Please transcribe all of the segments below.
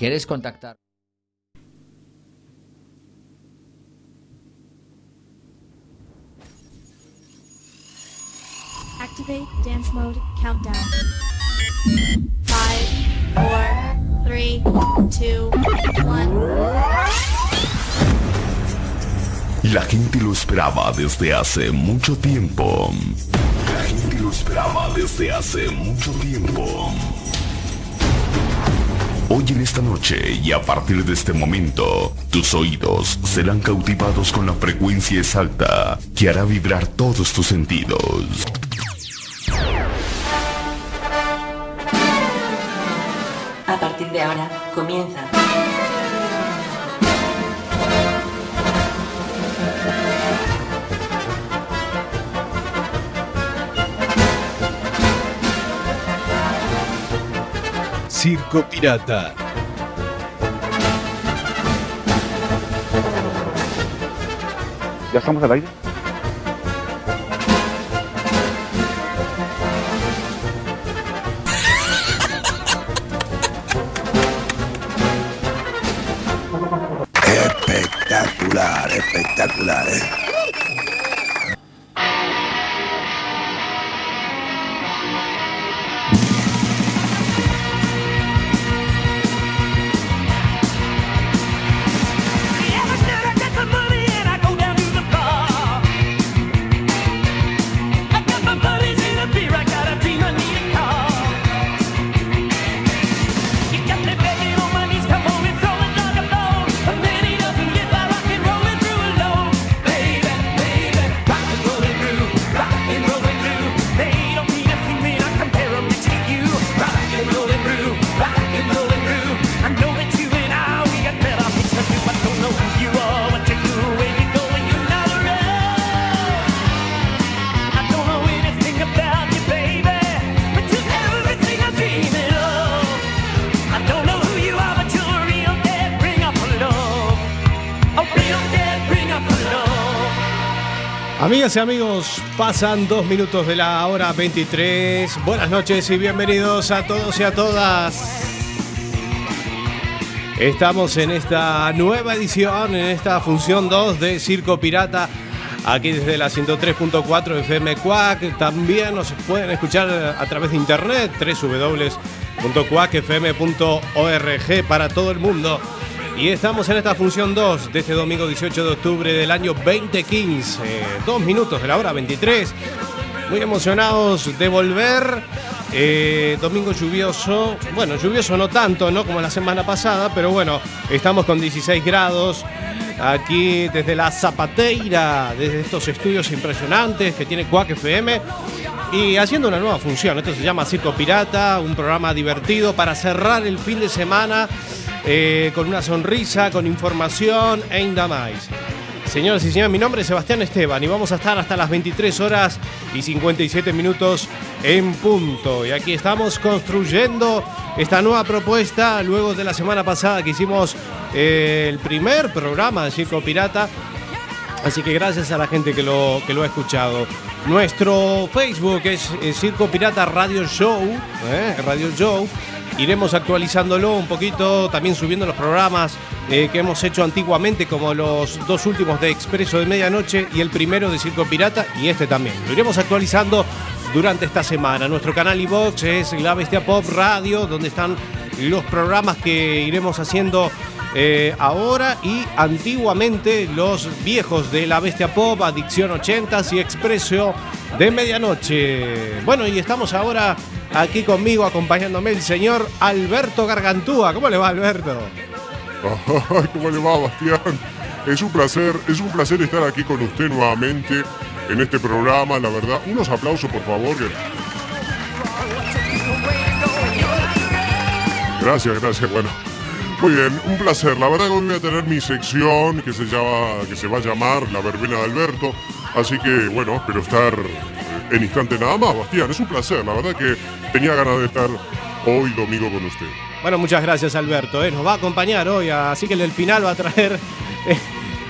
¿Quieres contactar? Activate dance mode countdown. Five, four, three, two, one. La gente lo esperaba desde hace mucho tiempo. La gente lo esperaba desde hace mucho tiempo. Hoy en esta noche y a partir de este momento, tus oídos serán cautivados con la frecuencia exacta que hará vibrar todos tus sentidos. A partir de ahora comienza. Circo Pirata. ¿Ya estamos al aire? Espectacular, espectacular, ¿eh? Amigas y amigos, pasan dos minutos de la hora 23. Buenas noches y bienvenidos a todos y a todas. Estamos en esta nueva edición, en esta función 2 de Circo Pirata, aquí desde la 103.4 FM Cuac. También nos pueden escuchar a través de internet, www.cuacfm.org para todo el mundo. Y estamos en esta función 2 de este domingo 18 de octubre del año 2015. Dos minutos de la hora 23. Muy emocionados de volver. Eh, domingo lluvioso. Bueno, lluvioso no tanto, ¿no? Como la semana pasada, pero bueno, estamos con 16 grados. Aquí desde la Zapateira, desde estos estudios impresionantes que tiene Quack FM. Y haciendo una nueva función. Esto se llama Circo Pirata, un programa divertido para cerrar el fin de semana eh, con una sonrisa, con información e ainda más. Señoras y señores, mi nombre es Sebastián Esteban y vamos a estar hasta las 23 horas y 57 minutos en punto. Y aquí estamos construyendo esta nueva propuesta luego de la semana pasada que hicimos eh, el primer programa de Circo Pirata. Así que gracias a la gente que lo, que lo ha escuchado. Nuestro Facebook es, eh, Circo Pirata Radio Show. Radio Show iremos actualizándolo un poquito, también subiendo los programas eh, que hemos hecho antiguamente, como los dos últimos de Expreso de Medianoche y el primero de Circo Pirata, y este también. Lo iremos actualizando durante esta semana. Nuestro canal iVox es La Bestia Pop Radio, donde están los programas que iremos haciendo eh, ahora y antiguamente los viejos de La Bestia Pop, Adicción 80s y Expreso de Medianoche. Bueno, y estamos ahora aquí conmigo acompañándome el señor Alberto Gargantúa. ¿Cómo le va, Alberto? ¿Cómo le va, Bastián? Es un placer, es un placer estar aquí con usted nuevamente en este programa, la verdad. Unos aplausos, por favor. Gracias, gracias. Bueno, muy bien, un placer. La verdad que hoy voy a tener mi sección que se llama, que se va a llamar La Verbena de Alberto. Así que, bueno, espero estar en instante nada más, Bastián. Es un placer, la verdad que tenía ganas de estar hoy domingo con usted. Bueno, muchas gracias Alberto. Eh, nos va a acompañar hoy, así que en el final va a traer eh,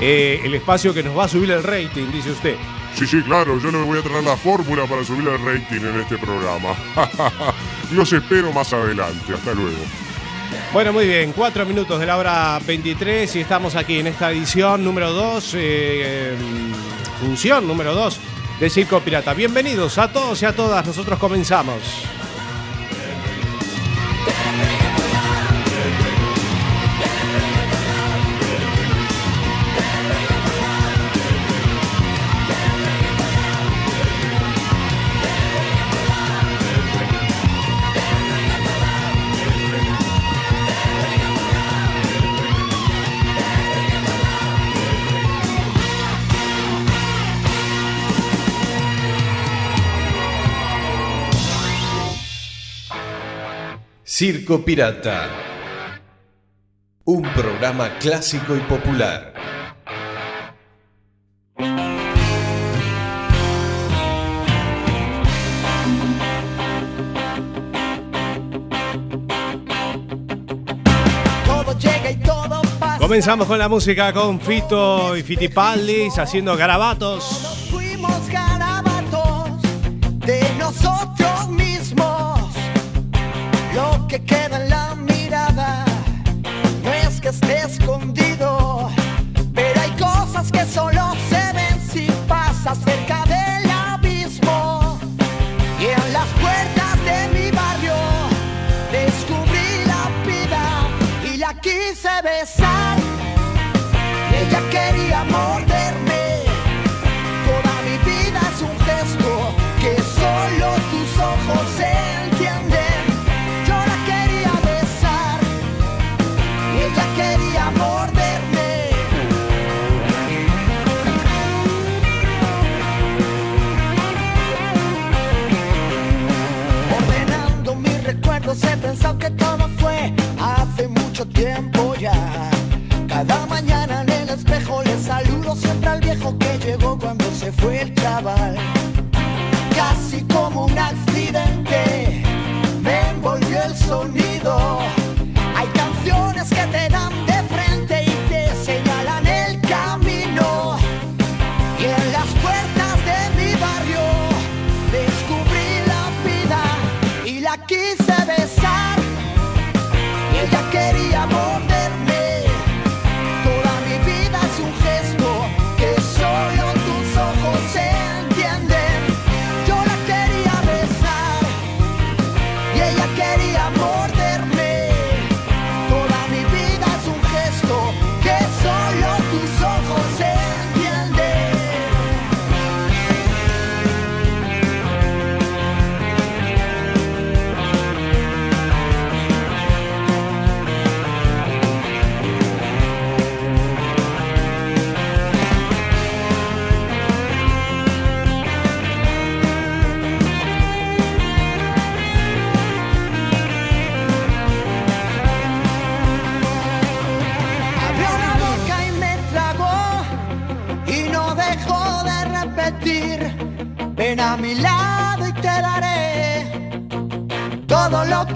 eh, el espacio que nos va a subir el rating, dice usted. Sí, sí, claro, yo le voy a traer la fórmula para subir el rating en este programa. Los espero más adelante, hasta luego. Bueno, muy bien, cuatro minutos de la hora 23 y estamos aquí en esta edición número 2, em, función número 2 de Circo Pirata. Bienvenidos a todos y a todas, nosotros comenzamos. Circo Pirata. Un programa clásico y popular. Comenzamos con la música con Fito y Fitipaldis haciendo garabatos. Nos fuimos garabatos de nosotros mismos que queda en cuando se fue el chaval.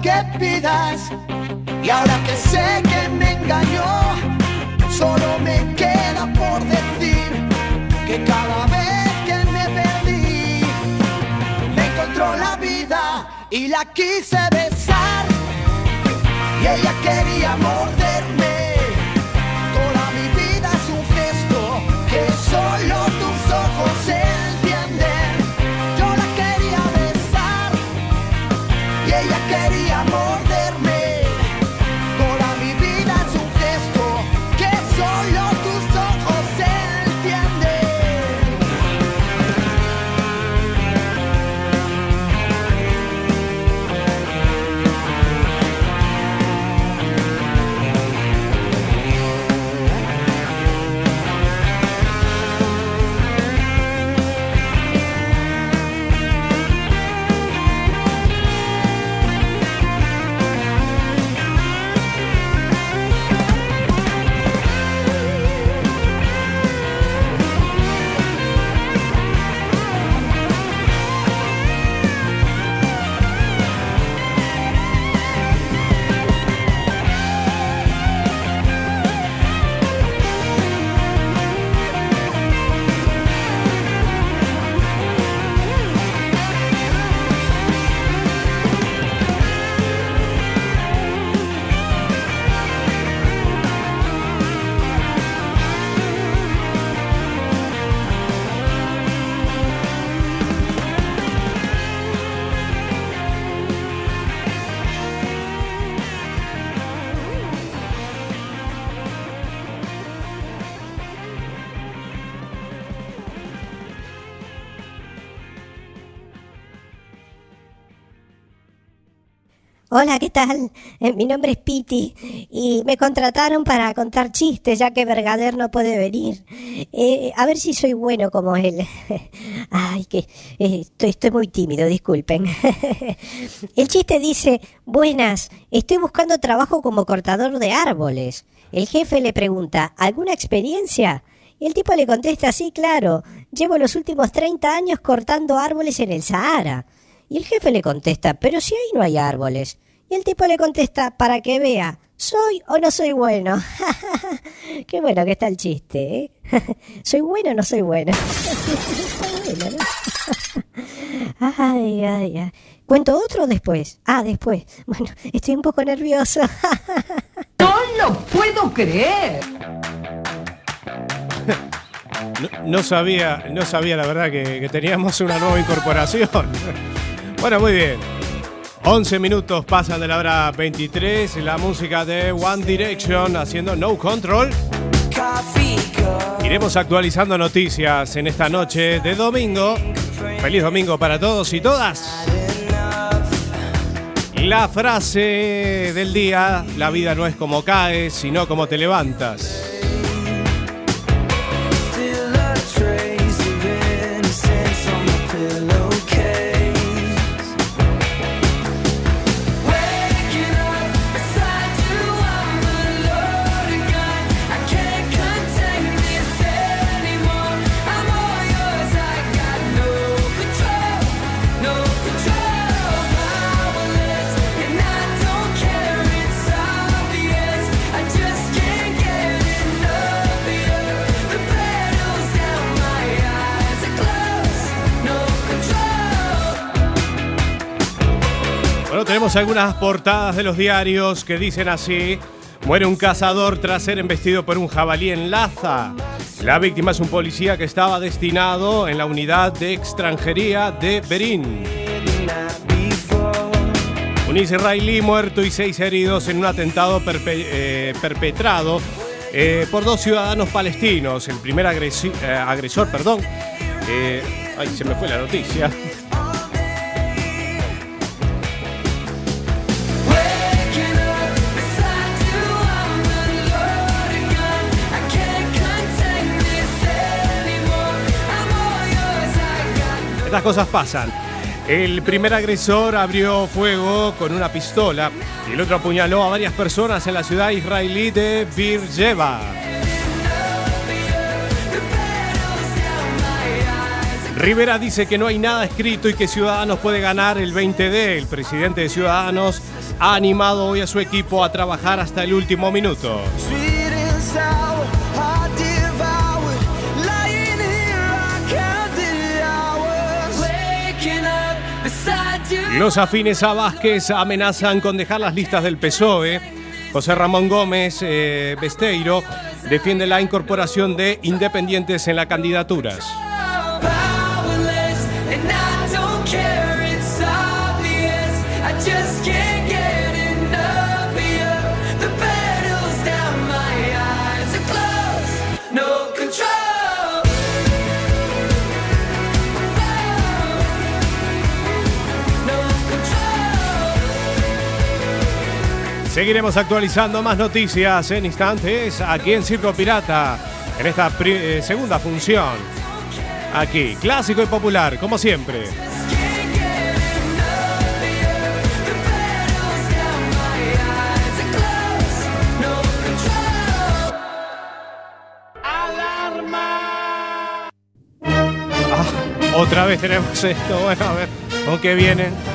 que pidas. Y ahora que sé que me engañó, solo me queda por decir que cada vez que me perdí, me encontró la vida y la quise besar. Y ella quería morderme. Toda mi vida es un gesto que solo tus ojos Hola, ¿qué tal? Eh, mi nombre es Piti y me contrataron para contar chistes ya que Vergader no puede venir. Eh, a ver si soy bueno como él. Ay, que eh, estoy, estoy muy tímido, disculpen. El chiste dice, buenas, estoy buscando trabajo como cortador de árboles. El jefe le pregunta, ¿alguna experiencia? Y el tipo le contesta, sí, claro, llevo los últimos 30 años cortando árboles en el Sahara. Y el jefe le contesta, pero si ahí no hay árboles. Y el tipo le contesta, para que vea, ¿soy o no soy bueno? Qué bueno que está el chiste, ¿eh? ¿Soy bueno o no soy bueno? Está bueno, ¿no? Ay, ay, ay. ¿Cuento otro después? Ah, después. Bueno, estoy un poco nervioso. ¡No lo puedo creer! No, no sabía, no sabía la verdad que, que teníamos una nueva incorporación. Bueno, muy bien. 11 minutos pasan de la hora 23. La música de One Direction haciendo No Control. Iremos actualizando noticias en esta noche de domingo. Feliz domingo para todos y todas. La frase del día, la vida no es como caes, sino como te levantas. Bueno, tenemos algunas portadas de los diarios que dicen así. Muere un cazador tras ser embestido por un jabalí en Laza. La víctima es un policía que estaba destinado en la unidad de extranjería de Berín. Un israelí muerto y seis heridos en un atentado eh, perpetrado eh, por dos ciudadanos palestinos. El primer eh, agresor, perdón. ay, se me fue la noticia. Estas cosas pasan. El primer agresor abrió fuego con una pistola y el otro apuñaló a varias personas en la ciudad israelí de Beersheba. Rivera dice que no hay nada escrito y que Ciudadanos puede ganar el 20D. El presidente de Ciudadanos ha animado hoy a su equipo a trabajar hasta el último minuto. Los afines a Vázquez amenazan con dejar las listas del PSOE. José Ramón Gómez eh, Besteiro defiende la incorporación de independientes en las candidaturas. Seguiremos actualizando más noticias en instantes aquí en Circo Pirata, en esta eh, segunda función. Aquí, clásico y popular, como siempre. Ah, otra vez tenemos esto. Bueno, a ver, ¿con qué vienen?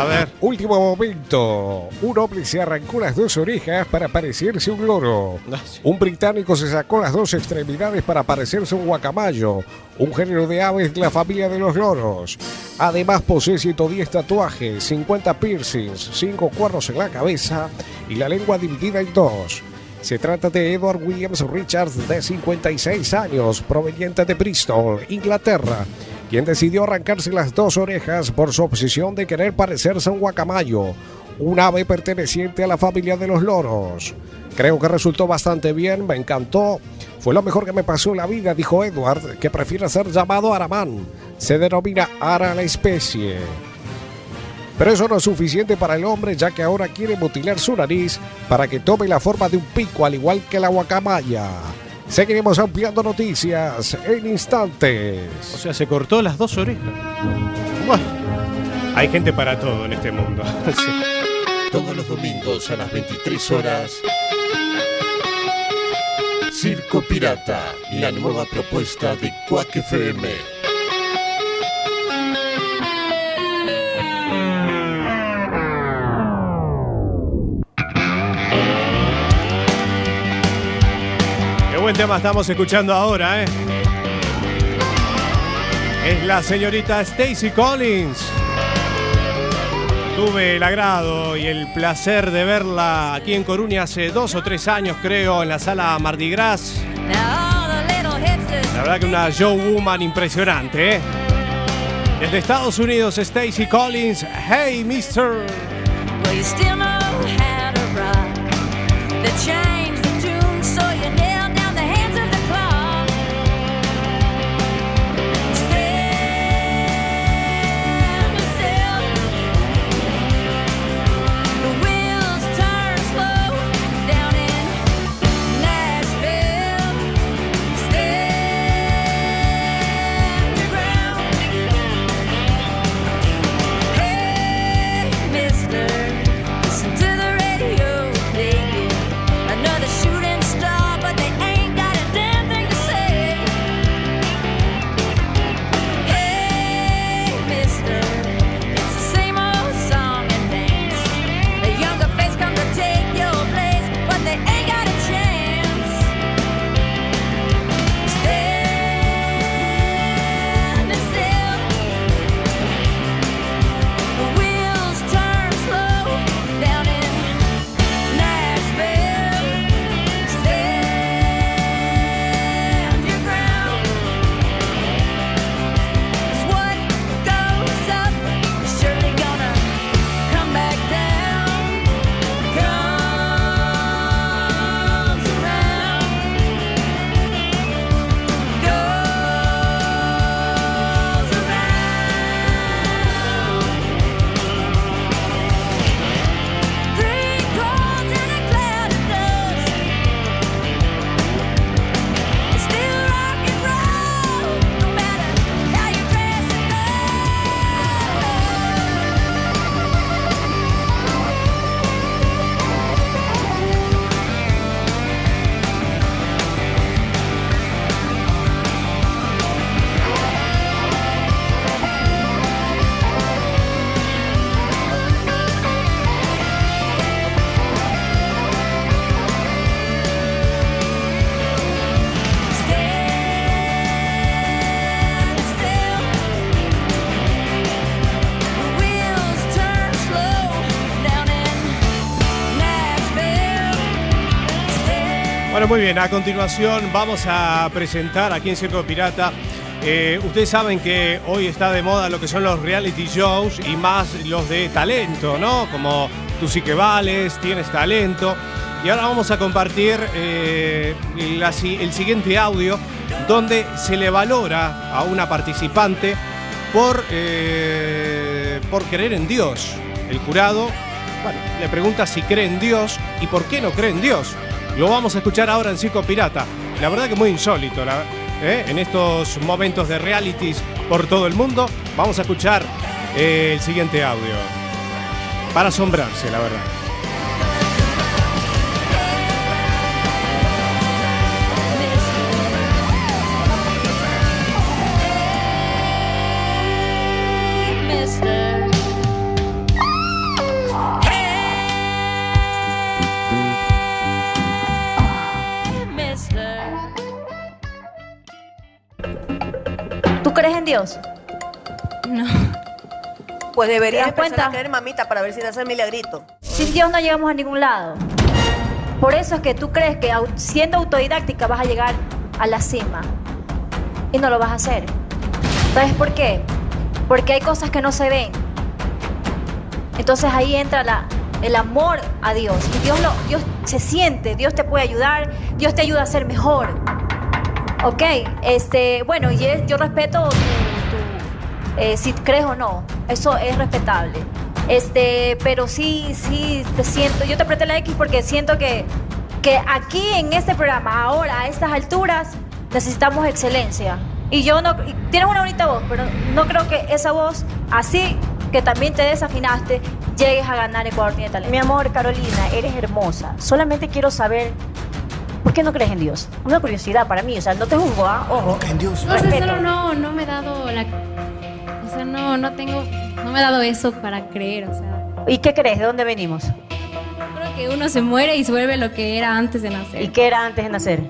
A ver. Último momento. Un hombre se arrancó las dos orejas para parecerse un loro. Un británico se sacó las dos extremidades para parecerse un guacamayo, un género de aves de la familia de los loros. Además posee 110 tatuajes, 50 piercings, 5 cuernos en la cabeza y la lengua dividida en dos. Se trata de Edward Williams Richards, de 56 años, proveniente de Bristol, Inglaterra, quien decidió arrancarse las dos orejas por su obsesión de querer parecerse a un guacamayo, un ave perteneciente a la familia de los loros. Creo que resultó bastante bien, me encantó. Fue lo mejor que me pasó en la vida, dijo Edward, que prefiere ser llamado Aramán. Se denomina Ara la especie. Pero eso no es suficiente para el hombre ya que ahora quiere mutilar su nariz para que tome la forma de un pico al igual que la guacamaya. Seguiremos ampliando noticias en instantes. O sea, se cortó las dos orejas. Bueno, hay gente para todo en este mundo. Sí. Todos los domingos a las 23 horas. Circo Pirata, la nueva propuesta de Quack FM. Buen tema estamos escuchando ahora, ¿eh? Es la señorita Stacy Collins. Tuve el agrado y el placer de verla aquí en Coruña hace dos o tres años, creo, en la sala Mardi Gras. La verdad que una show woman impresionante, ¿eh? Desde Estados Unidos, Stacy Collins. Hey, mister. Well, muy bien, a continuación vamos a presentar aquí en Circo Pirata. Eh, ustedes saben que hoy está de moda lo que son los reality shows y más los de talento, ¿no? Como tú sí que vales, tienes talento. Y ahora vamos a compartir eh, el siguiente audio donde se le valora a una participante por, eh, por creer en Dios. El jurado le pregunta si cree en Dios y por qué no cree en Dios. Lo vamos a escuchar ahora en Circo Pirata. La verdad que muy insólito. ¿eh? En estos momentos de realities por todo el mundo, vamos a escuchar eh, el siguiente audio. Para asombrarse, la verdad. Dios? No. Pues deberías ¿Te das empezar cuenta? a creer, mamita, para ver si te hace el milagrito. Sin Dios no llegamos a ningún lado. Por eso es que tú crees que au- siendo autodidáctica vas a llegar a la cima. Y no lo vas a hacer. ¿Sabes por qué? Porque hay cosas que no se ven. Entonces ahí entra la, el amor a Dios. Y Dios, lo, Dios se siente, Dios te puede ayudar, Dios te ayuda a ser mejor. Ok, este, bueno, y es- yo respeto tu, eh, si crees o no, eso es respetable. Este, pero sí, sí, te siento, yo te apreté la X porque siento que, que aquí en este programa, ahora, a estas alturas, necesitamos excelencia. Y yo no, y tienes una bonita voz, pero no creo que esa voz, así que también te desafinaste, llegues a ganar Ecuador tiene talento. Mi amor, Carolina, eres hermosa. Solamente quiero saber por qué no crees en Dios. Una curiosidad para mí, o sea, no te juzgo, ¿ah? Ojo. en Dios. No sé, Respeto. solo no, no me he dado la... O sea, no, no tengo... No me he dado eso para creer, o sea... ¿Y qué crees? ¿De dónde venimos? Creo que uno se muere y se vuelve lo que era antes de nacer. ¿Y qué era antes de nacer?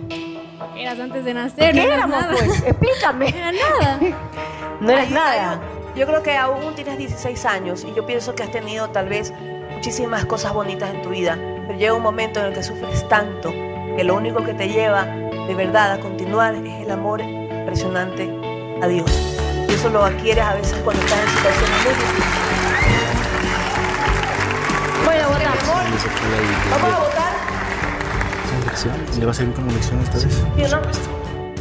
Eras antes de nacer, ¿Qué no eras éramos, nada. pues? Explícame. No era nada. No eres Ay, nada. Yo creo que aún tienes 16 años y yo pienso que has tenido tal vez muchísimas cosas bonitas en tu vida, pero llega un momento en el que sufres tanto que lo único que te lleva de verdad a continuar es el amor impresionante a Dios. Eso lo adquieres a veces cuando estás en situaciones muy difíciles. Bueno, votamos. Vamos a votar. ¿Le va a servir como lección esta vez? ¿Sí o no?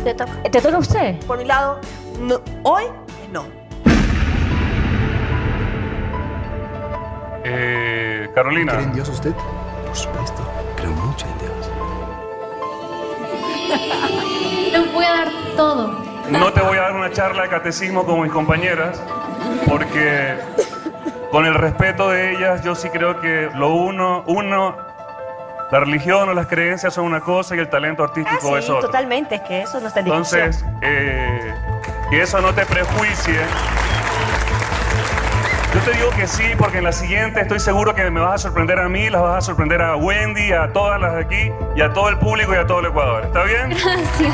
Te toca. ¿Te toca a usted? Por mi lado, no. hoy no. Eh, Carolina. ¿Cree en Dios usted? Por supuesto. Creo mucho en Dios. Te voy a dar todo. No te voy a dar una charla de catecismo como mis compañeras, porque con el respeto de ellas, yo sí creo que lo uno, uno, la religión o las creencias son una cosa y el talento Ah, artístico sí, es otra. totalmente, es que eso no está en. Entonces, eh, que eso no te prejuicie. Yo te digo que sí, porque en la siguiente estoy seguro que me vas a sorprender a mí, las vas a sorprender a Wendy, a todas las de aquí, y a todo el público y a todo el Ecuador. ¿Está bien? Gracias.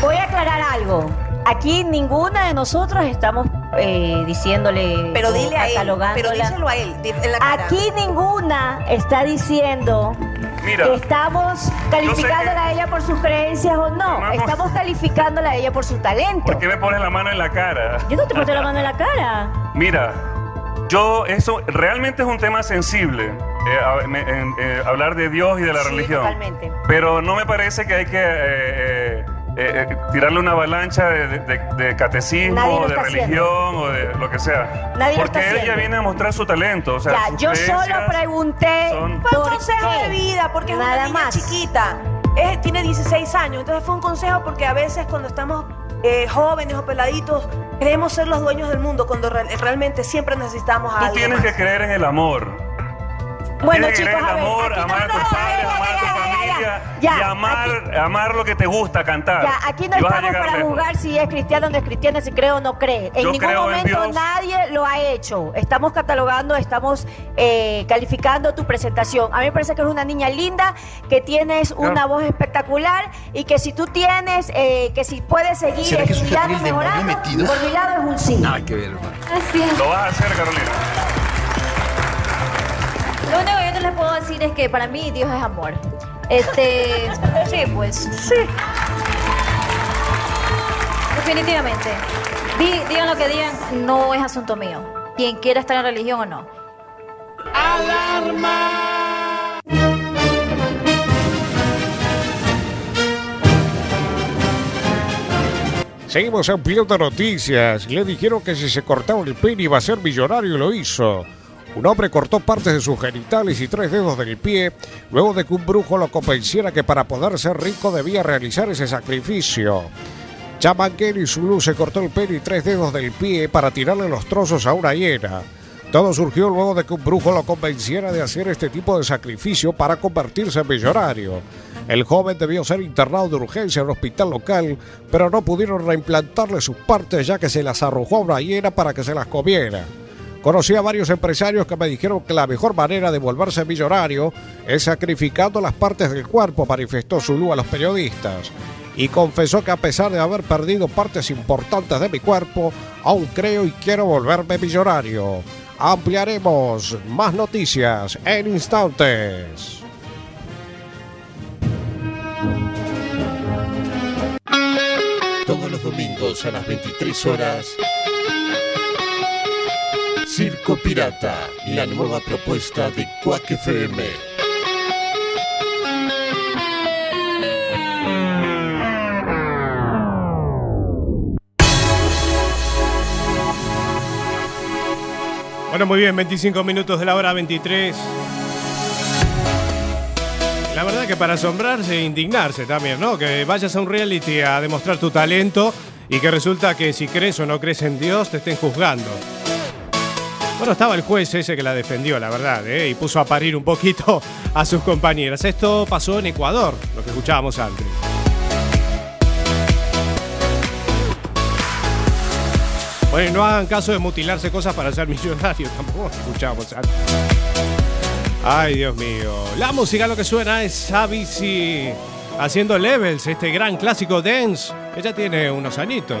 Voy a aclarar algo. Aquí ninguna de nosotros estamos eh, diciéndole Pero dile a él, pero díselo a él, di- en la cara. Aquí ninguna está diciendo Mira, que estamos calificándola a ella por sus creencias o no. Estamos calificándola a ella por su talento. ¿por qué me pones la mano en la cara? Yo no te puse la mano en la cara. Mira, yo, eso realmente es un tema sensible, eh, a- me- en- eh, hablar de Dios y de la Sí, religión. totalmente. Pero no me parece que hay que eh, eh, tirarle una avalancha de, de- de- catecismo, de religión o de lo que sea. Nadie Porque ella haciendo. viene a mostrar su talento. O sea, ya, yo solo pregunté son- Fue un por consejo qué. de vida, porque es una niña más. chiquita. Es- tiene 16 años, entonces fue un consejo porque a veces cuando estamos eh, jóvenes o peladitos, creemos ser los dueños del mundo cuando re- realmente siempre necesitamos a Tú alguien tienes más. que creer en el amor. Bueno, que chicos, a ver, amor, amar a no, tus no, padres, amar a tu ya, ya, ya, familia ya. y amar, amar lo que te gusta cantar. Ya, aquí no estamos para lejos. juzgar si es cristiano o no es cristiano, si cree o no cree. En Yo ningún creo en momento nadie lo ha hecho. Estamos catalogando, estamos eh, calificando tu presentación. A mí me parece que eres una niña linda, que tienes una voz espectacular y que si tú tienes, eh, que si puedes seguir ¿Será que es estudiando y mejorando, por mi lado es un sí. Nada que ver, hermano. Gracias. Lo vas a hacer, Carolina. Lo único que yo te les puedo decir es que para mí Dios es amor. Este, sí, pues. Sí. Definitivamente. Di- digan lo que digan, no es asunto mío. Quien quiera estar en religión o no. Seguimos en Piloto Noticias. Le dijeron que si se cortaba el pene iba a ser millonario y lo hizo. Un hombre cortó partes de sus genitales y tres dedos del pie luego de que un brujo lo convenciera que para poder ser rico debía realizar ese sacrificio. Chamanguer y Zulu se cortó el pene y tres dedos del pie para tirarle los trozos a una hiena. Todo surgió luego de que un brujo lo convenciera de hacer este tipo de sacrificio para convertirse en millonario. El joven debió ser internado de urgencia en un hospital local, pero no pudieron reimplantarle sus partes ya que se las arrojó a una hiena para que se las comiera. Conocí a varios empresarios que me dijeron que la mejor manera de volverse millonario es sacrificando las partes del cuerpo, manifestó Zulu a los periodistas. Y confesó que a pesar de haber perdido partes importantes de mi cuerpo, aún creo y quiero volverme millonario. Ampliaremos más noticias en instantes. Todos los domingos a las 23 horas. Circo Pirata, la nueva propuesta de Quack FM. Bueno, muy bien, 25 minutos de la hora 23. La verdad que para asombrarse e indignarse también, ¿no? Que vayas a un reality a demostrar tu talento y que resulta que si crees o no crees en Dios te estén juzgando. Bueno, estaba el juez ese que la defendió, la verdad, ¿eh? y puso a parir un poquito a sus compañeras. Esto pasó en Ecuador, lo que escuchábamos antes. Bueno, no hagan caso de mutilarse cosas para ser millonarios, tampoco escuchábamos antes. Ay, Dios mío. La música lo que suena es Avicii haciendo Levels, este gran clásico dance, ya tiene unos añitos.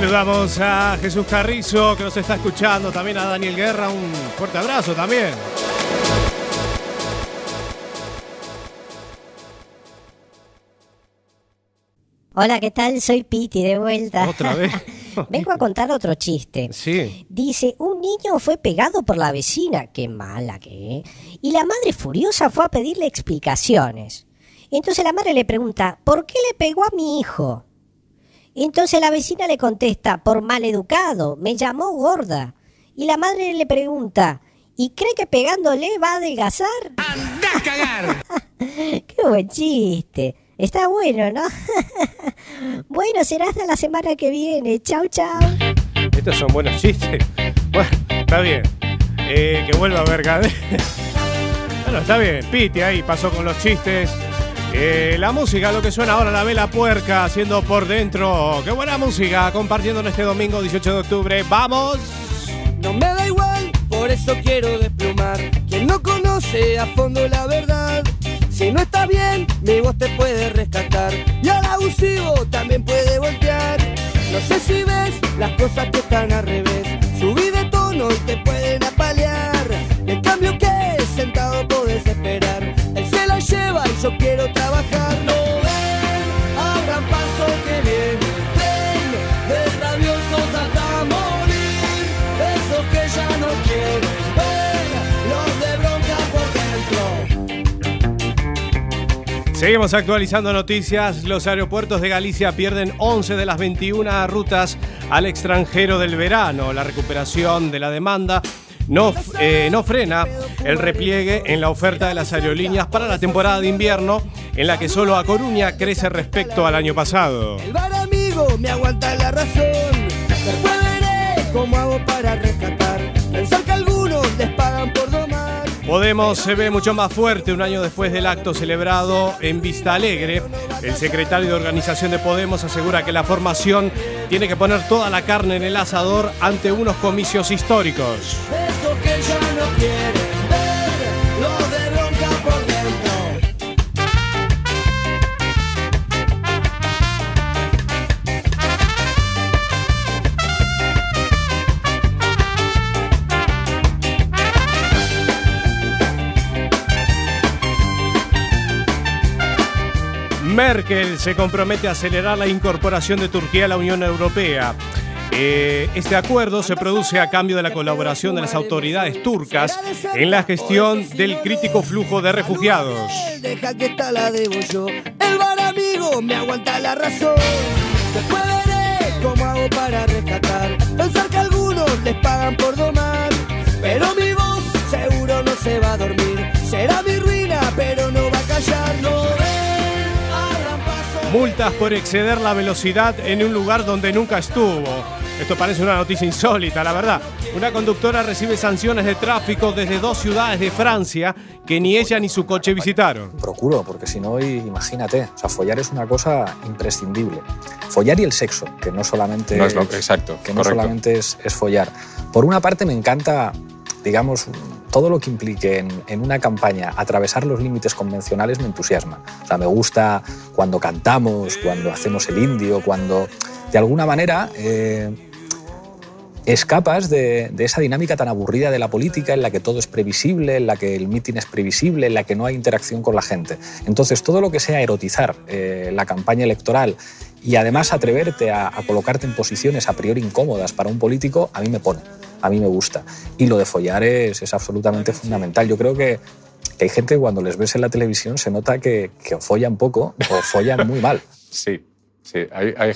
Saludamos a Jesús Carrizo que nos está escuchando, también a Daniel Guerra, un fuerte abrazo también. Hola, ¿qué tal? Soy Piti de vuelta. Otra vez. Vengo a contar otro chiste. Sí. Dice, un niño fue pegado por la vecina, qué mala que es, y la madre furiosa fue a pedirle explicaciones. Entonces la madre le pregunta, ¿por qué le pegó a mi hijo? Entonces la vecina le contesta, por mal educado, me llamó gorda. Y la madre le pregunta, ¿y cree que pegándole va a adelgazar? ¡Anda a cagar! ¡Qué buen chiste! Está bueno, ¿no? bueno, será hasta la semana que viene. Chau, chau. Estos son buenos chistes. Bueno, está bien. Eh, que vuelva a ver Gade. Bueno, está bien. Piti ahí pasó con los chistes. Eh, la música, lo que suena ahora, la vela puerca haciendo por dentro. Qué buena música, compartiendo en este domingo 18 de octubre. ¡Vamos! No me da igual, por eso quiero desplumar. Quien no conoce a fondo la verdad. Si no está bien, mi voz te puede rescatar. Y al abusivo también puede voltear. No sé si ves las cosas que están al revés. Subí de tono y te pueden apalear. En cambio que sentado podés esperar. Lleva y yo quiero trabajar. No ven, abran paso que viene el tren. De rabiosos hasta morir. Esos que ya no quieren ver. Los de bronca por dentro. Seguimos actualizando noticias. Los aeropuertos de Galicia pierden 11 de las 21 rutas al extranjero del verano. La recuperación de la demanda no, eh, no frena el repliegue en la oferta de las aerolíneas para la temporada de invierno, en la que solo a Coruña crece respecto al año pasado. El bar amigo me aguanta la razón. Después veré cómo hago para rescatar. Pensar que algunos les pagan por domar. Podemos se ve mucho más fuerte un año después del acto celebrado en Vista Alegre. El secretario de organización de Podemos asegura que la formación tiene que poner toda la carne en el asador ante unos comicios históricos. Merkel se compromete a acelerar la incorporación de Turquía a la Unión Europea. Eh, este acuerdo se produce a cambio de la colaboración de las autoridades turcas en la gestión del crítico flujo de refugiados. Deja que la debo yo. El bar amigo me aguanta la razón. Después veré cómo hago para rescatar. Pensar que algunos les pagan por domar. Pero mi voz seguro no se va a dormir. Será mi ruina, Multas por exceder la velocidad en un lugar donde nunca estuvo. Esto parece una noticia insólita, la verdad. Una conductora recibe sanciones de tráfico desde dos ciudades de Francia que ni ella ni su coche visitaron. Procuro, porque si no, imagínate. O sea, follar es una cosa imprescindible. Follar y el sexo, que no solamente, No es lo- exacto, que no correcto. solamente es, es follar. Por una parte, me encanta, digamos, todo lo que implique en, una campaña atravesar los límites convencionales me entusiasma. O sea, me gusta cuando cantamos, cuando hacemos el indio, cuando de alguna manera eh, escapas de, de esa dinámica tan aburrida de la política en la que todo es previsible, en la que el mitin es previsible, en la que no hay interacción con la gente. Entonces, todo lo que sea erotizar eh, la campaña electoral y además atreverte a, a colocarte en posiciones a priori incómodas para un político, a mí me pone, a mí me gusta. Y lo de follar es, es absolutamente fundamental. Yo creo que, que hay gente que cuando les ves en la televisión se nota que, que o follan poco o follan muy mal. Sí, sí. Hay- hay-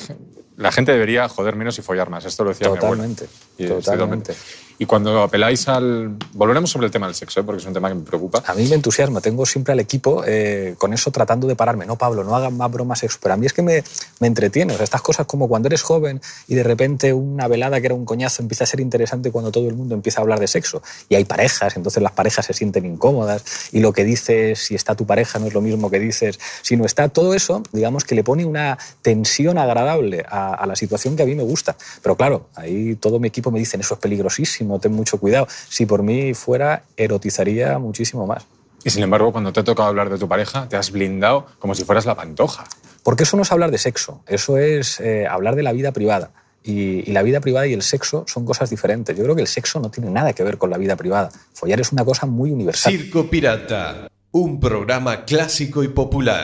la gente debería joder menos y follar más. Esto lo decía Totalmente, mi abuela. Y estoy totalmente. Y cuando apeláis al... Volveremos sobre el tema del sexo, ¿eh? porque es un tema que me preocupa. A mí me entusiasma, tengo siempre al equipo eh, con eso tratando de pararme. No, Pablo, no hagan más bromas sexo. Pero a mí es que me, me entretiene. O sea, estas cosas como cuando eres joven y de repente una velada que era un coñazo empieza a ser interesante cuando todo el mundo empieza a hablar de sexo. Y hay parejas, entonces las parejas se sienten incómodas y lo que dices si está tu pareja no es lo mismo que dices si no está. Todo eso, digamos que le pone una tensión agradable a, a la situación que a mí me gusta. Pero claro, ahí todo mi equipo me dicen eso es peligrosísimo, ten mucho cuidado. Si por mí fuera, erotizaría muchísimo más. Y sin embargo, cuando te ha tocado hablar de tu pareja, te has blindado como si fueras la pantoja. Porque eso no es hablar de sexo, eso es eh, hablar de la vida privada. Y, y la vida privada y el sexo son cosas diferentes. Yo creo que el sexo no tiene nada que ver con la vida privada. Follar es una cosa muy universal. Circo Pirata, un programa clásico y popular.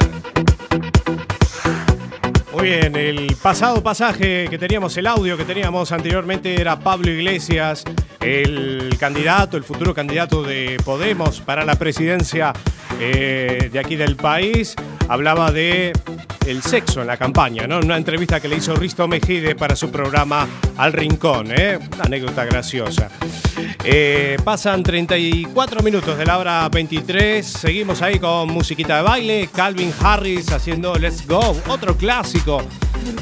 Muy bien, el pasado pasaje que teníamos, el audio que teníamos anteriormente era Pablo Iglesias, el candidato, el futuro candidato de Podemos para la presidencia eh, de aquí del país. Hablaba de el sexo en la campaña, ¿no? En una entrevista que le hizo Risto Mejide para su programa Al Rincón, ¿eh? Una anécdota graciosa. Eh, pasan 34 minutos de la hora 23. Seguimos ahí con musiquita de baile. Calvin Harris haciendo Let's Go, otro clásico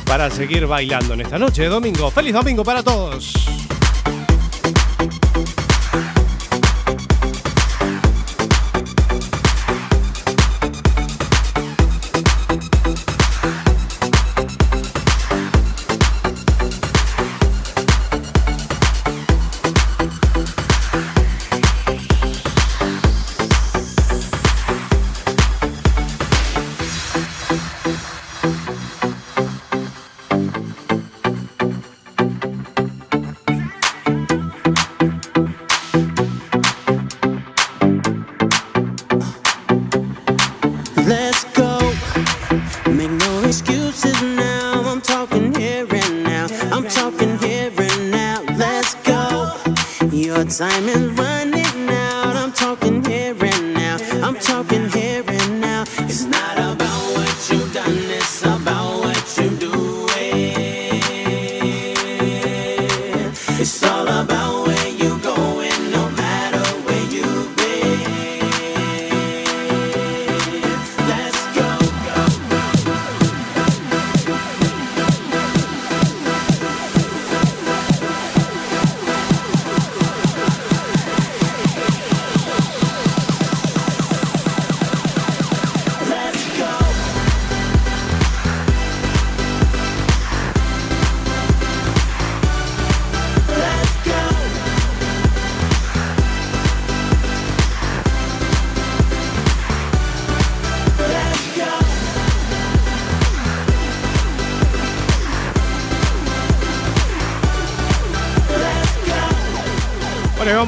para seguir bailando en esta noche de domingo. ¡Feliz domingo para todos!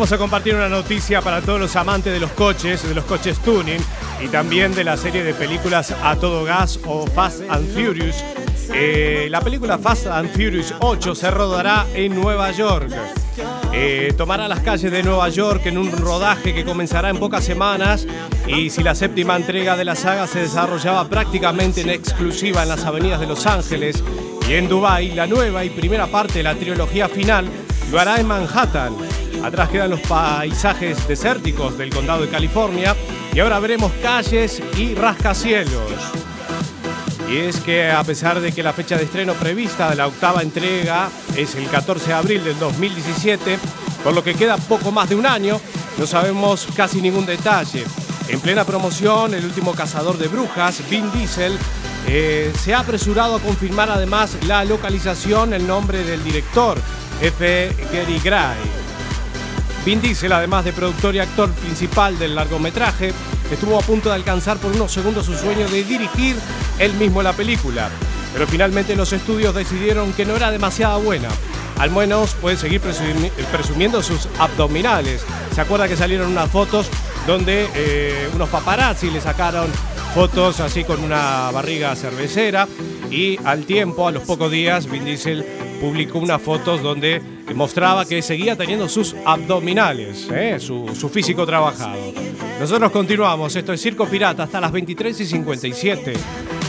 Vamos a compartir una noticia para todos los amantes de los coches, de los coches tuning y también de la serie de películas A Todo Gas o Fast and Furious. Eh, la película Fast and Furious 8 se rodará en Nueva York. Eh, tomará las calles de Nueva York en un rodaje que comenzará en pocas semanas y si la séptima entrega de la saga se desarrollaba prácticamente en exclusiva en las avenidas de Los Ángeles y en Dubái, la nueva y primera parte de la trilogía final lo hará en Manhattan. Atrás quedan los paisajes desérticos del condado de California y ahora veremos calles y rascacielos. Y es que a pesar de que la fecha de estreno prevista de la octava entrega es el 14 de abril del 2017, por lo que queda poco más de un año, no sabemos casi ningún detalle. En plena promoción, el último cazador de brujas, Vin Diesel, eh, se ha apresurado a confirmar además la localización, el nombre del director, F. Gary Gray. Vin Diesel, además de productor y actor principal del largometraje, estuvo a punto de alcanzar por unos segundos su sueño de dirigir él mismo la película. Pero finalmente los estudios decidieron que no era demasiado buena. Al menos puede seguir presumi- presumiendo sus abdominales. ¿Se acuerda que salieron unas fotos donde eh, unos paparazzi le sacaron fotos así con una barriga cervecera? Y al tiempo, a los pocos días, Vin Diesel publicó unas fotos donde mostraba que seguía teniendo sus abdominales, ¿eh? su, su físico trabajado. Nosotros continuamos, esto es Circo Pirata hasta las 23 y 57,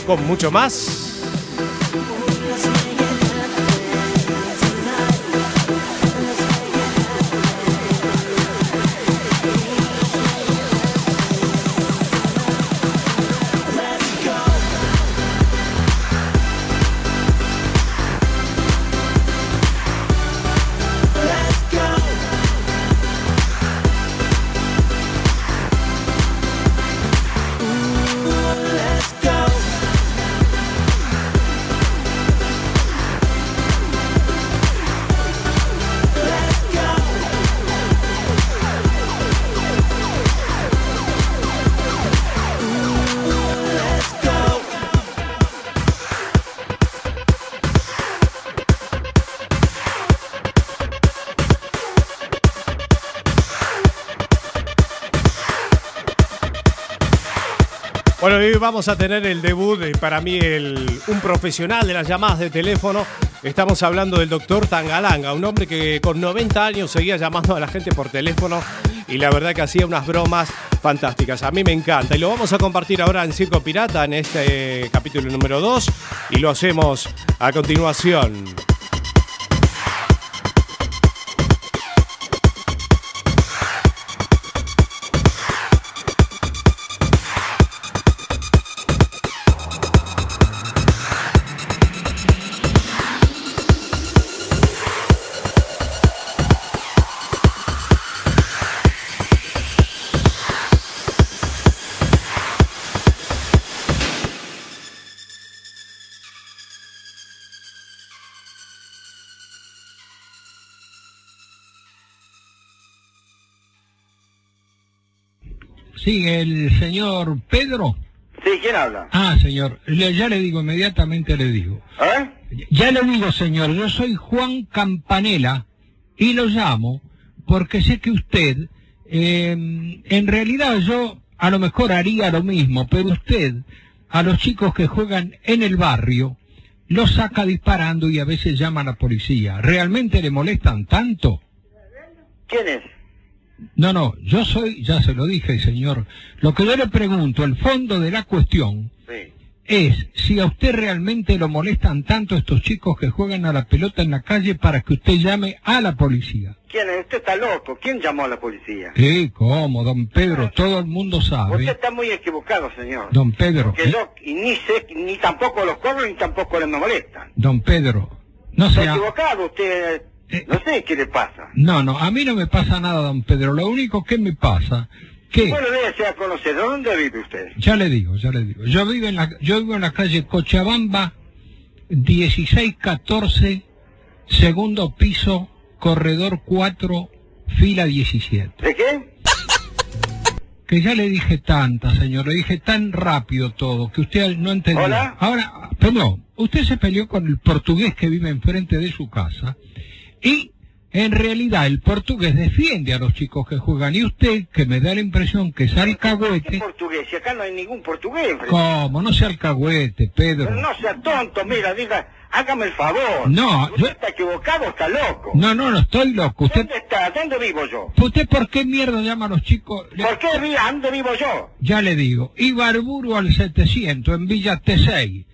con mucho más. Vamos a tener el debut de, para mí, el, un profesional de las llamadas de teléfono. Estamos hablando del doctor Tangalanga, un hombre que con 90 años seguía llamando a la gente por teléfono y la verdad que hacía unas bromas fantásticas. A mí me encanta y lo vamos a compartir ahora en Circo Pirata en este capítulo número 2 y lo hacemos a continuación. Sí, el señor Pedro. Sí, ¿quién habla? Ah, señor, le- ya le digo, inmediatamente le digo. ¿Eh? Ya le digo, señor, yo soy Juan Campanella y lo llamo porque sé que usted, eh, en realidad yo a lo mejor haría lo mismo, pero usted a los chicos que juegan en el barrio los saca disparando y a veces llama a la policía. ¿Realmente le molestan tanto? ¿Quién es? No, no, yo soy, ya se lo dije, señor. Lo que yo le pregunto, el fondo de la cuestión Sí. es si a usted realmente lo molestan tanto estos chicos que juegan a la pelota en la calle para que usted llame a la policía. ¿Quién es? Usted está loco. ¿Quién llamó a la policía? Sí, ¿cómo, don Pedro? Todo el mundo Usted sabe. está muy equivocado, señor. Don Pedro, Que ¿eh? yo ni sé, ni tampoco los cobro, ni tampoco les me molestan. don Pedro, no Está sea... equivocado, usted... No sé qué le pasa. No, no, a mí no me pasa nada, don Pedro. Lo único que me pasa, que... Bueno, déjese a conocer. ¿Dónde vive usted? Ya le digo, ya le digo. Yo vivo en la, yo vivo en la calle Cochabamba, 1614, segundo piso, corredor 4, fila 17. ¿De qué? Que ya le dije tanta, señor, le dije tan rápido todo, que usted no entendió. Hola. Ahora, perdón, usted se peleó con el portugués que vive enfrente de su casa y en realidad el portugués defiende a los chicos que juegan y usted, que me da la impresión que es ¿Qué alcahuete, portugués? Si acá no hay ningún portugués. ¿cómo? No sea alcahuete, Pedro. Pero no sea tonto, mira, diga, hágame el favor. No, Usted yo- está equivocado, está loco. No, no, no estoy loco. ¿Usted, ¿Dónde está? ¿Dónde vivo yo? ¿Usted por qué mierda llama a los chicos? ¿Por qué? ¿Dónde vivo yo? Ya le digo, Ibarburu al 700 en Villa T6.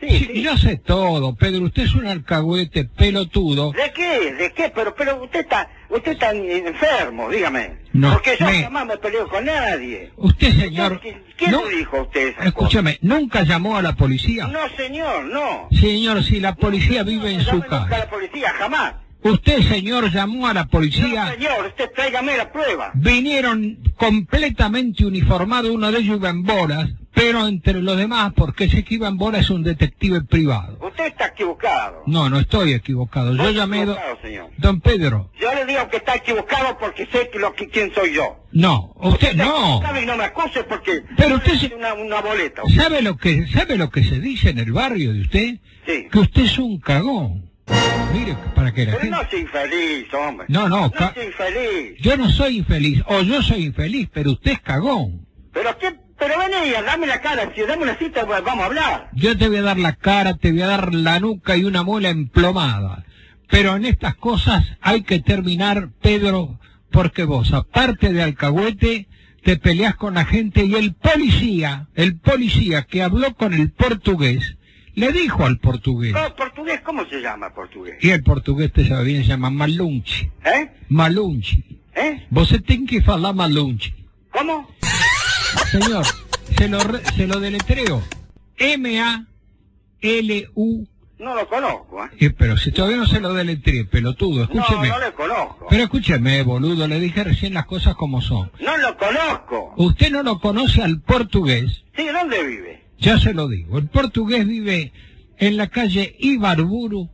Sí, Yo sé todo, Pedro. Usted es un alcahuete pelotudo. ¿De qué? ¿De qué? Pero, pero usted está, usted está enfermo, dígame. No, Porque yo me- jamás me peleo con nadie. Usted, señor. ¿Quién no- le dijo a usted esa Escúchame, ¿nunca llamó a la policía? No, señor, no. Señor, si la policía vive en su Llame nunca a casa. la policía, jamás. Usted, señor, llamó a la No, policía. señor, usted tráigame la prueba. Vinieron completamente uniformados, uno de ellos iba en bolas, pero entre los demás, porque ese que iba en bolas es un detective privado. Usted está equivocado. No, no estoy equivocado. Yo llamé... do- equivocado, señor. Don Pedro, Yo le digo que está equivocado porque sé que lo que, quién soy yo. no, usted no. ¿Sabe? Y no me acuse porque... Pero usted es una, una boleta. ¿Sabe lo que sabe lo que se dice en el barrio de usted? Sí. Que usted es un cagón. Mire, para que la Pero gente... no soy infeliz, hombre. No, no, soy infeliz. Yo no soy infeliz, o yo soy infeliz, pero usted es cagón. Pero qué... Pero vení, dame la cara, si dame una cita, pues, vamos a hablar. Yo te voy a dar la cara, te voy a dar la nuca y una muela emplomada. Pero en estas cosas hay que terminar, Pedro, porque vos, aparte de alcahuete, te peleas con la gente y el policía, el policía que habló con el portugués, le dijo al portugués, No, portugués, ¿cómo se llama portugués? y el portugués te sabe bien, se llama Malunchi. ¿Eh? Malunchi. ¿Eh? Você tem que falar Malunchi. ¿Cómo? Señor, se lo, re- se lo deletreo. M-A-L-U. No lo conozco, ¿eh? Eh, pero si todavía no se lo deletree, pelotudo, escúcheme. No, no le conozco. Pero escúcheme, boludo, le dije recién las cosas como son. No lo conozco. Usted no lo conoce al portugués, Sí, ¿dónde vive? Ya se lo digo. El portugués vive en la calle Ibarburu,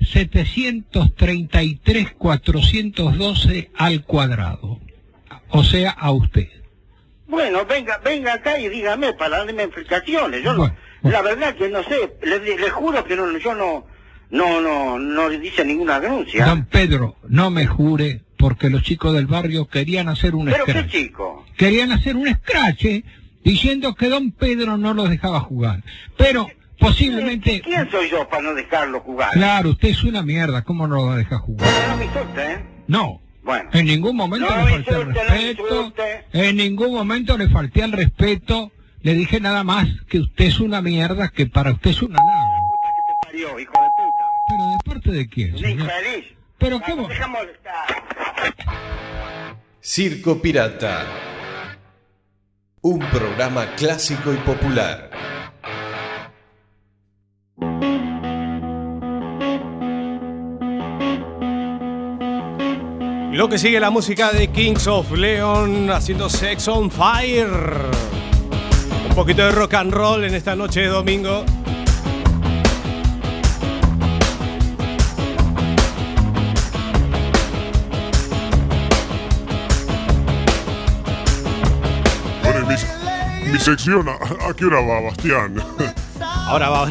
733-412 al cuadrado. O sea, a usted. Bueno, venga, venga acá y dígame para darme explicaciones. Yo no- Bueno, la verdad que no sé, le, le juro que no, yo no, no, no, no hice ninguna denuncia. Don Pedro, no me jure, porque los chicos del barrio querían hacer un Pero qué scratch. chico. Querían hacer un scratch eh, diciendo que don Pedro no los dejaba jugar. Pero posiblemente... ¿Quién soy yo para no dejarlo jugar? Claro, usted es una mierda, ¿cómo no lo deja jugar? No me insulte, ¿eh? No, Bueno. en ningún momento No le falté al insulte, no me respeto, insulte. en ningún momento le falté al respeto, le dije nada más que usted es una mierda, que para usted es una nada. Parió, hijo de puta. Pero de parte de quién, infeliz. Pero cómo... no. Circo Pirata. Un programa clásico y popular. Lo que sigue la música de Kings of Leon haciendo Sex on Fire. Un poquito de rock and roll en esta noche de domingo. Mi, mi sección, ¿a, a qué hora va, Bastián? Ahora va,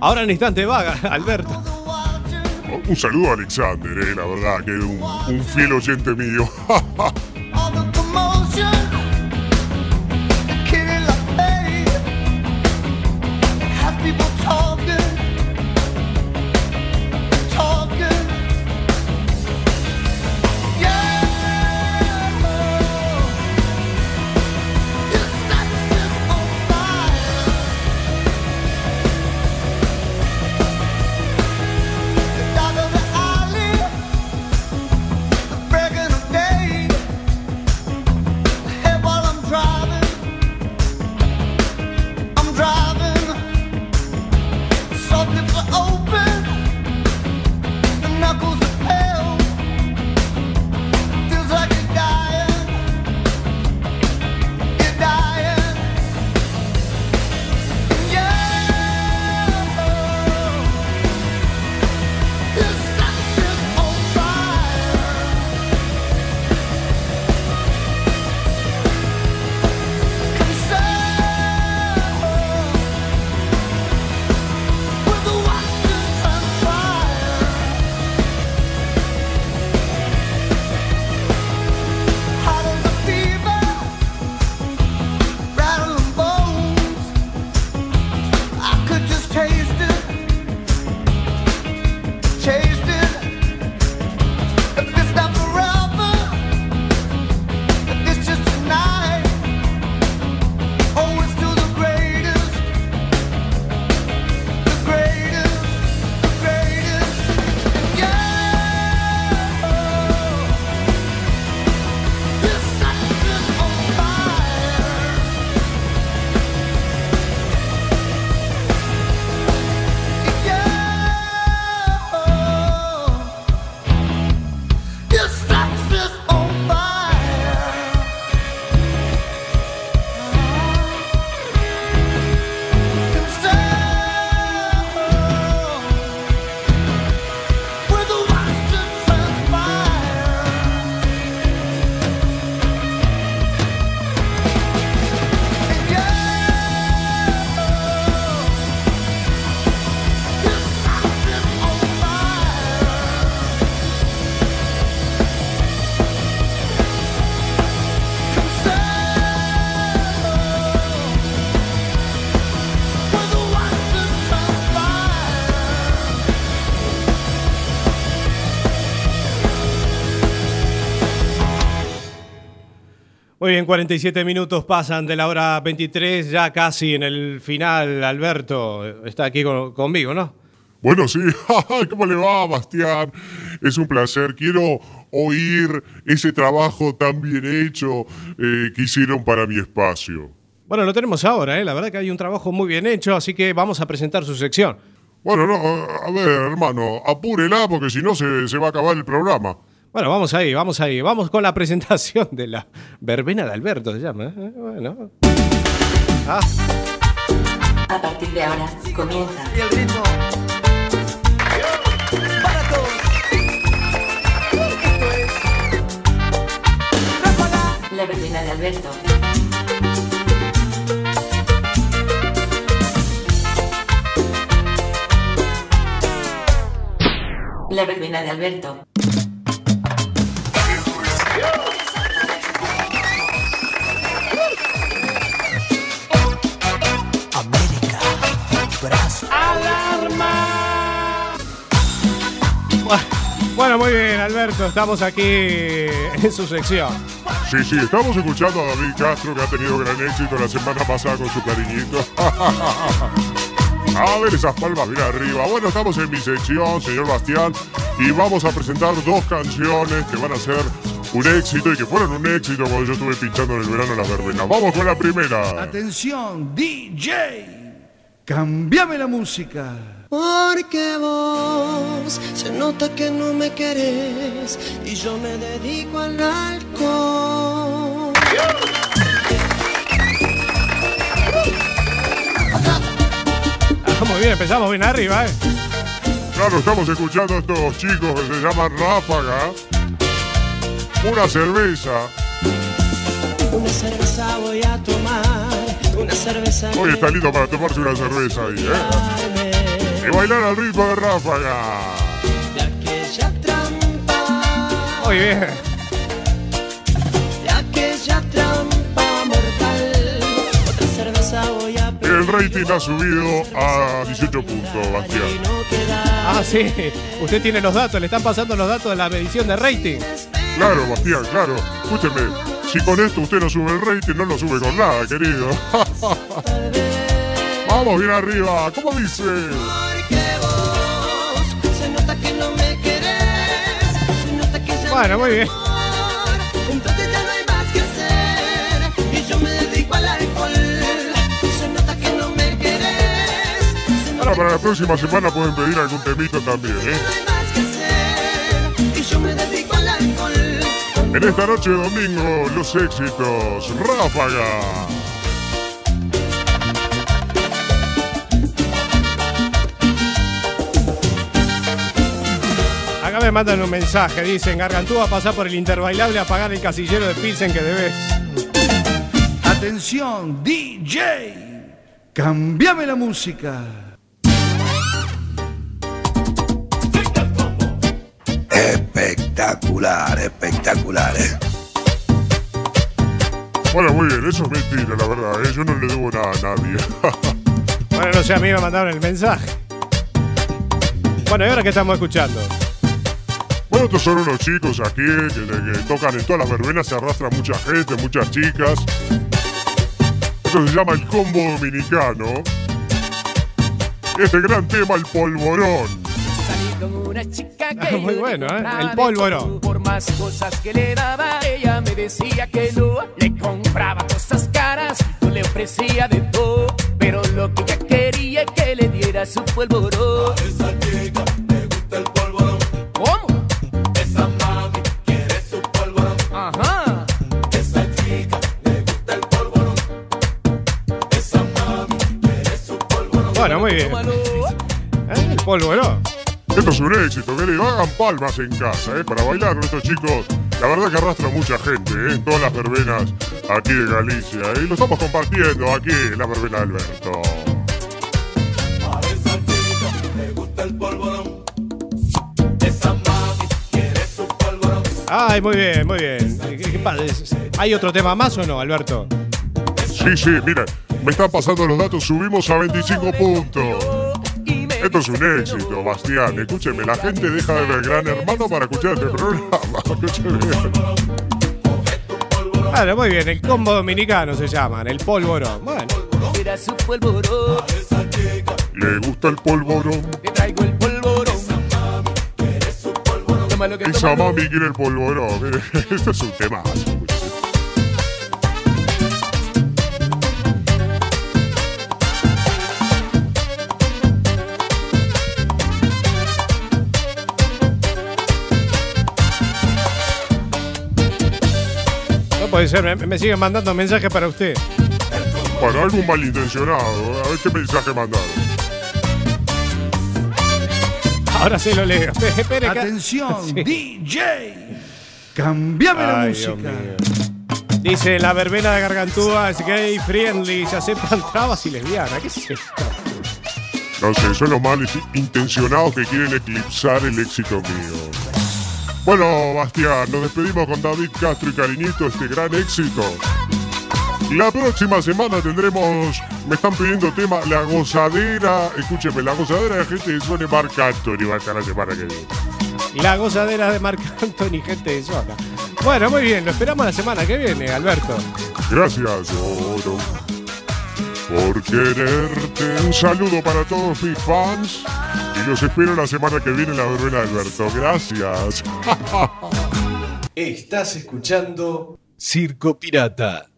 ahora en instante va, Alberto. Un saludo a Alexander, eh, la verdad, que es un, un fiel oyente mío. Muy bien, 47 minutos pasan de la hora 23, ya casi en el final. Alberto está aquí con- conmigo, ¿no? Bueno, sí. ¿Cómo le va, Bastián? Es un placer. Quiero oír ese trabajo tan bien hecho eh, que hicieron para mi espacio. Bueno, lo tenemos ahora, ¿eh? La verdad que hay un trabajo muy bien hecho, así que vamos a presentar su sección. Bueno, no, a ver, hermano, apúrela porque si no se, se va a acabar el programa. Bueno, vamos ahí, vamos ahí. Vamos con la presentación de la verbena de Alberto, se llama. ¿eh? Bueno. Ah, A partir de ahora comienza. Y el ritmo. Para todos. Esto es La verbena de Alberto. La verbena de Alberto. Bueno, muy bien, Alberto. Estamos aquí en su sección. Sí, sí, estamos escuchando a David Castro que ha tenido gran éxito la semana pasada con su cariñito. A ver esas palmas bien arriba. Bueno, estamos en mi sección, señor Bastián, y vamos a presentar dos canciones que van a ser un éxito y que fueron un éxito cuando yo estuve pinchando en el verano las verbenas. Vamos con la primera. Atención, DJ. Cambiame la música. Porque vos se nota que no me querés y yo me dedico al alcohol. Ah, muy bien, empezamos bien arriba, ¿eh? Claro, estamos escuchando a estos chicos que se llaman Ráfaga. Una cerveza. Una cerveza voy a tomar, una cerveza. Hoy está lindo para tomarse una cerveza ahí, ¿eh? Y bailar al ritmo de Ráfaga. aquella trampa, Muy bien. de aquella trampa mortal. Otra cerveza voy a El rating ha subido a 18 puntos, Bastián. Ah, sí. Usted tiene los datos, le están pasando los datos de la medición de rating. Claro, Bastián, claro. Escúcheme, si con esto usted no sube el rating, no lo sube con nada, querido. Vamos bien arriba, ¿cómo dice? Bueno, muy bien. Entonces ya no hay más que hacer y yo me dedico al alcohol. Se nota que no me querés, Ahora para la próxima semana pueden pedir algún temito también, ¿eh? En esta noche de domingo, los éxitos, Ráfaga. Me mandan un mensaje, dicen, Gargantúa pasa por el interbailable a pagar el casillero de Pilsen que debes. Atención, DJ. Cambiame la música. Espectacular, espectacular, ¿eh? Bueno, muy bien, eso es mentira, la verdad, ¿eh? Yo no le debo nada a nadie. Bueno, no sé, a mí me mandaron el mensaje. Bueno, ¿y ahora qué estamos escuchando? Bueno, estos son unos chicos aquí que, que tocan en todas las verbenas, se arrastra mucha gente, muchas chicas. Esto se llama el combo dominicano. Este gran tema, el polvorón. Salí con una chica que Ah, muy bueno, ¿eh? El todo. Por más cosas que le daba, ella me decía que no. Le compraba cosas caras, yo le ofrecía de todo. Pero lo que ella quería es que le diera su polvorón. esa chica bien. ¿Eh? El polvorón. Esto es un éxito, querido. Hagan palmas en casa, ¿eh? Para bailar con estos chicos. La verdad que arrastra mucha gente, ¿eh? En todas las verbenas aquí de Galicia. ¿eh? Y lo estamos compartiendo aquí en la verbena de Alberto. Ay, muy bien, muy bien. ¿Qué- qué pasa? ¿Hay otro tema más o no, Alberto? Sí, sí, mira, me están pasando los datos, subimos a 25 puntos. Esto es un éxito, Bastián. Escúcheme, la gente deja de ver Gran Hermano para escuchar este programa. Escúcheme. Bueno, muy bien, el combo dominicano se llaman, el polvorón. Bueno. Era su polvorón. ¿Le gusta el polvorón? Te traigo el polvorón. Esa mami quiere el polvorón. Mire, Esto es un tema. No puede ser, me, me siguen mandando mensajes para usted. Bueno, algún malintencionado. A ver qué mensaje mandaron. Ahora se lo leo. Espere que- Atención, Sí. DJ. Cambiame la Ay, Dios música. mío. Dice, la verbena de Gargantúa es gay friendly, se aceptan trabas y lesbianas. ¿Qué es esto? No sé, son los malintencionados que quieren eclipsar el éxito mío. Bueno, Bastián, nos despedimos con David Castro y Cariñito, este gran éxito. La próxima semana tendremos, me están pidiendo tema, la gozadera, escúcheme, la gozadera de gente de Zone Marc Anthony va a estar la semana que viene. La gozadera de Marc Anthony, gente de zona. Bueno, muy bien, lo esperamos la semana que viene, Alberto. Gracias, Oro, por quererte. Un saludo para todos mis fans y los espero la semana que viene en la verbena Alberto. Gracias. Estás escuchando Circo Pirata.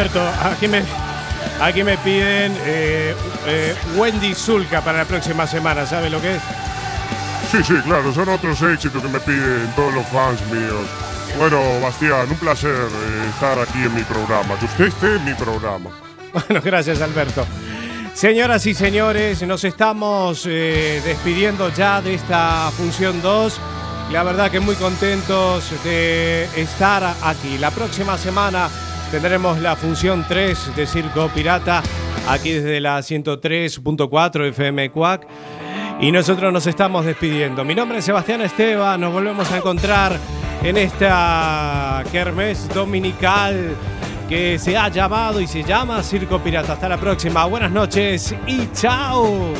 Bueno, Alberto, aquí me, aquí me piden eh, eh, Wendy Zulka para la próxima semana, ¿sabe lo que es? Sí, sí, claro, son otros éxitos que me piden todos los fans míos. Bueno, Bastián, un placer eh, estar aquí en mi programa, que usted esté en mi programa. Bueno, gracias Alberto. Señoras y señores, nos estamos eh, despidiendo ya de esta función 2. La verdad que muy contentos de estar aquí. La próxima semana tendremos la función 3 de Circo Pirata aquí desde la 103.4 FM Cuac. Y nosotros nos estamos despidiendo. Mi nombre es Sebastián Esteban. Nos volvemos a encontrar en esta kermés dominical que se ha llamado y se llama Circo Pirata. Hasta la próxima. Buenas noches y chao.